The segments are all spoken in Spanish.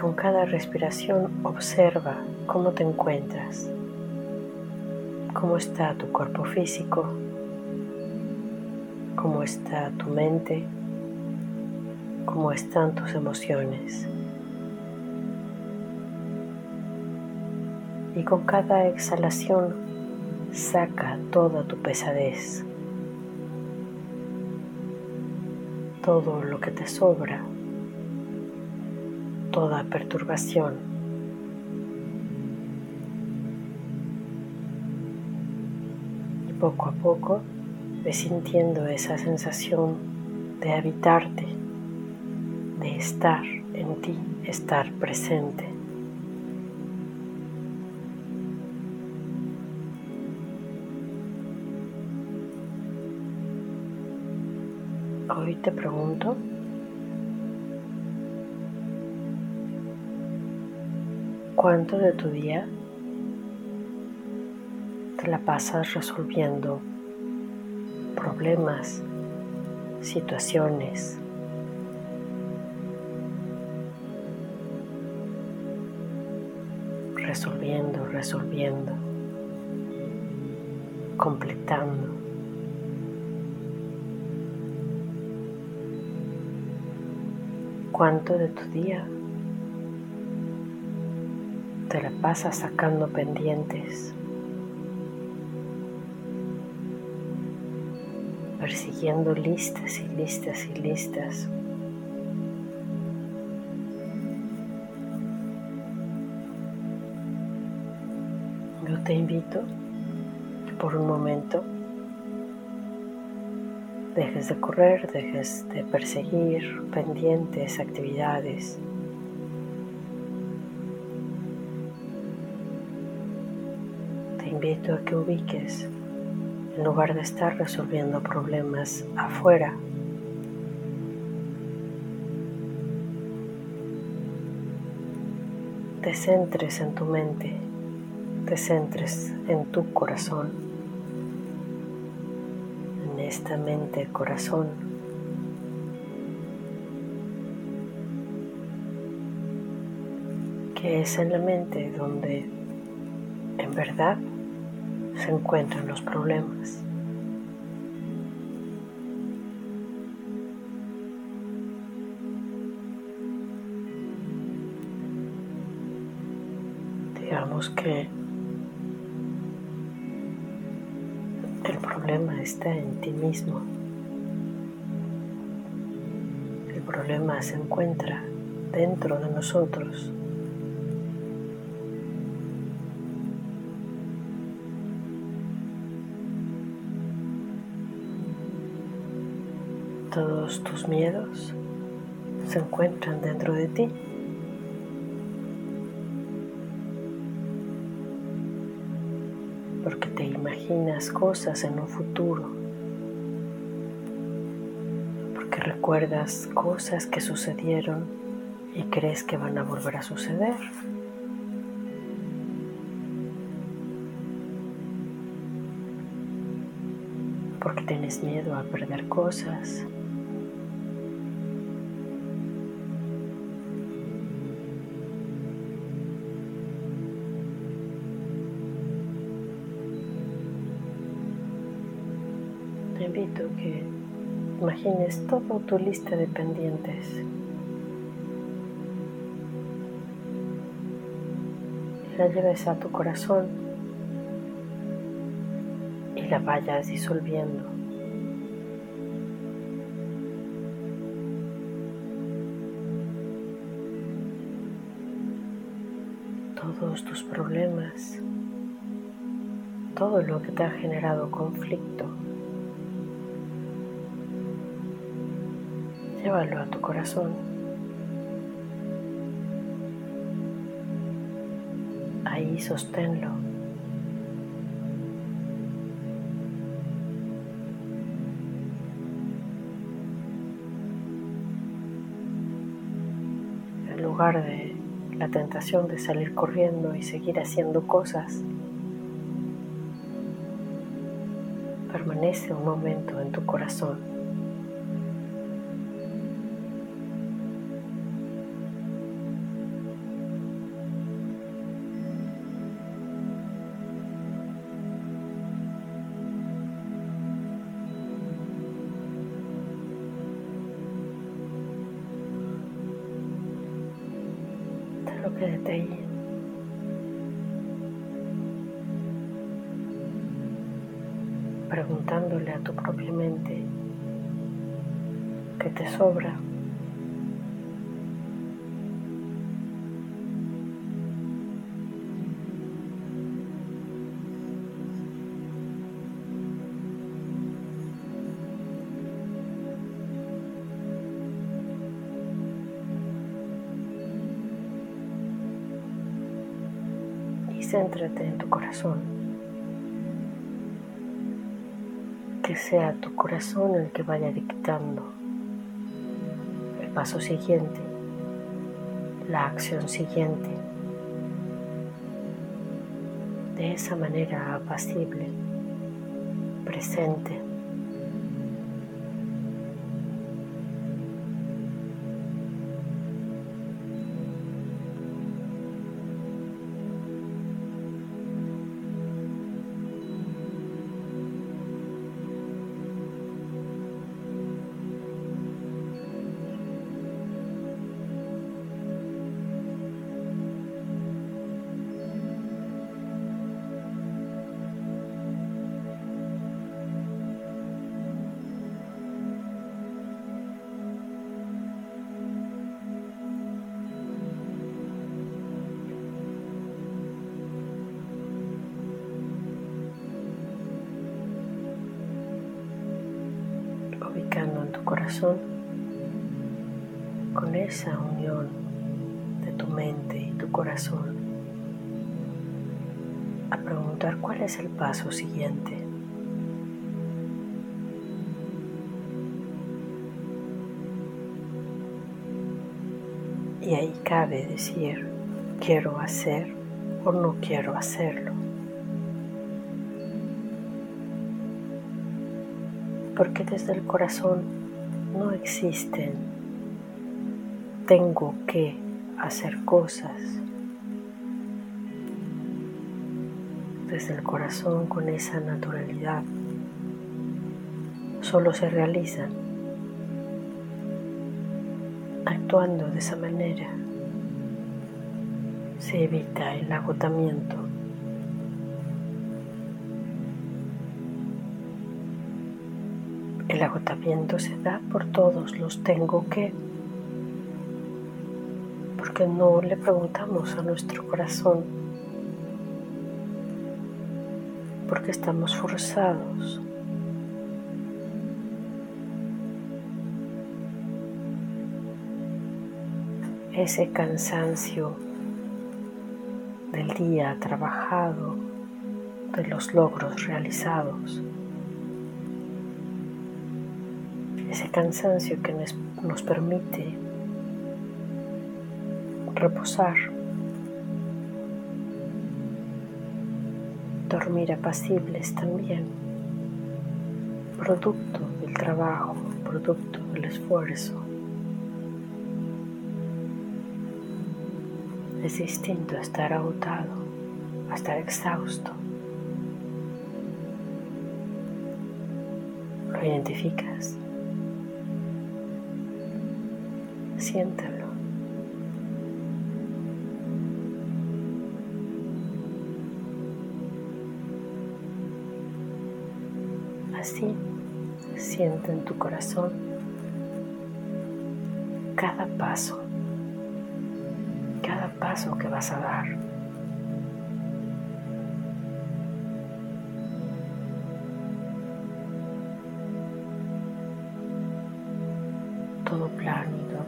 Con cada respiración observa cómo te encuentras, cómo está tu cuerpo físico, cómo está tu mente, cómo están tus emociones. Y con cada exhalación saca toda tu pesadez, todo lo que te sobra toda perturbación. Y poco a poco ves sintiendo esa sensación de habitarte, de estar en ti, estar presente. Hoy te pregunto, ¿Cuánto de tu día te la pasas resolviendo problemas, situaciones? Resolviendo, resolviendo, completando. ¿Cuánto de tu día te la pasas sacando pendientes, persiguiendo listas y listas y listas. Yo te invito que por un momento dejes de correr, dejes de perseguir pendientes, actividades. Que ubiques, en lugar de estar resolviendo problemas afuera, te centres en tu mente, te centres en tu corazón, en esta mente corazón. que es en la mente donde en verdad se encuentran los problemas. Digamos que el problema está en ti mismo. El problema se encuentra dentro de nosotros. Todos tus miedos se encuentran dentro de ti. Porque te imaginas cosas en un futuro. Porque recuerdas cosas que sucedieron y crees que van a volver a suceder. porque tienes miedo a perder cosas, imagines toda tu lista de pendientes. La lleves a tu corazón y la vayas disolviendo. Todos tus problemas, todo lo que te ha generado conflicto. Llévalo a tu corazón Ahí sosténlo. En lugar de la tentación de salir corriendo y seguir haciendo cosas, permanece un momento en tu corazón. Quédate ahí. Preguntándole a tu propia mente qué te sobra. Céntrate en tu corazón. Que sea tu corazón el que vaya dictando el paso siguiente, la acción siguiente. De esa manera apacible, presente. Con esa unión de tu mente y tu corazón a preguntar cuál es el paso siguiente. Y ahí cabe decir, quiero hacer o no quiero hacerlo. Porque desde el corazón no existen. Tengo que hacer cosas desde el corazón con esa naturalidad. Solo se realizan actuando de esa manera. Se evita el agotamiento El agotamiento se da por todos los tengo que, porque no le preguntamos a nuestro corazón, porque estamos forzados. Ese cansancio del día trabajado, de los logros realizados. Ese cansancio que nos, permite reposar, dormir apacibles también, producto del trabajo, producto del esfuerzo. Es distinto a estar agotado, a estar exhausto. ¿Lo identificas? Siéntalo. Así, siente en tu corazón cada paso, cada paso que vas a dar.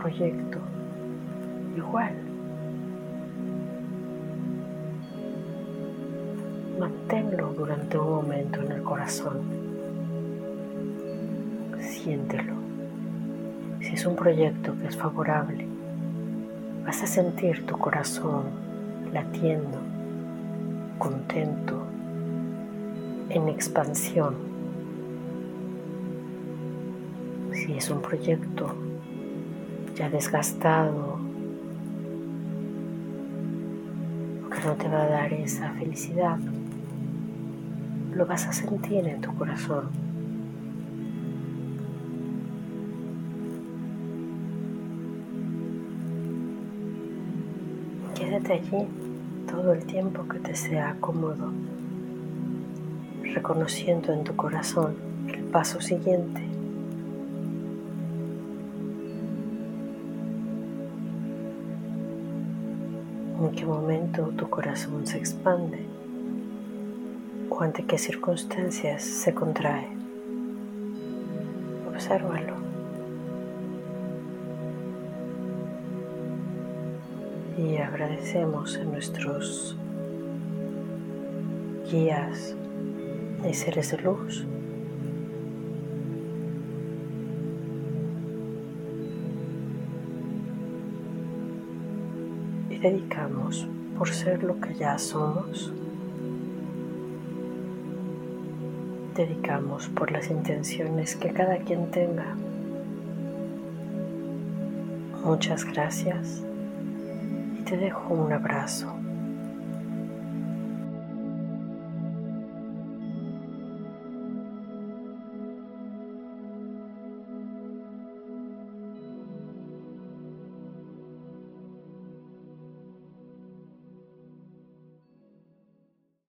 Proyecto igual. manténlo durante un momento en el corazón. Siéntelo. Si es un proyecto que es favorable, vas a sentir tu corazón latiendo, contento, en expansión. Si es un proyecto desgastado, que no te va a dar esa felicidad, lo vas a sentir en tu corazón. Quédate allí todo el tiempo que te sea cómodo, reconociendo en tu corazón el paso siguiente. En qué momento tu corazón se expande o ante qué circunstancias se contrae. Obsérvalo. Y agradecemos a nuestros guías y seres de luz dedicamos por ser lo que ya somos dedicamos por las intenciones que cada quien tenga. Muchas gracias y te dejo un abrazo.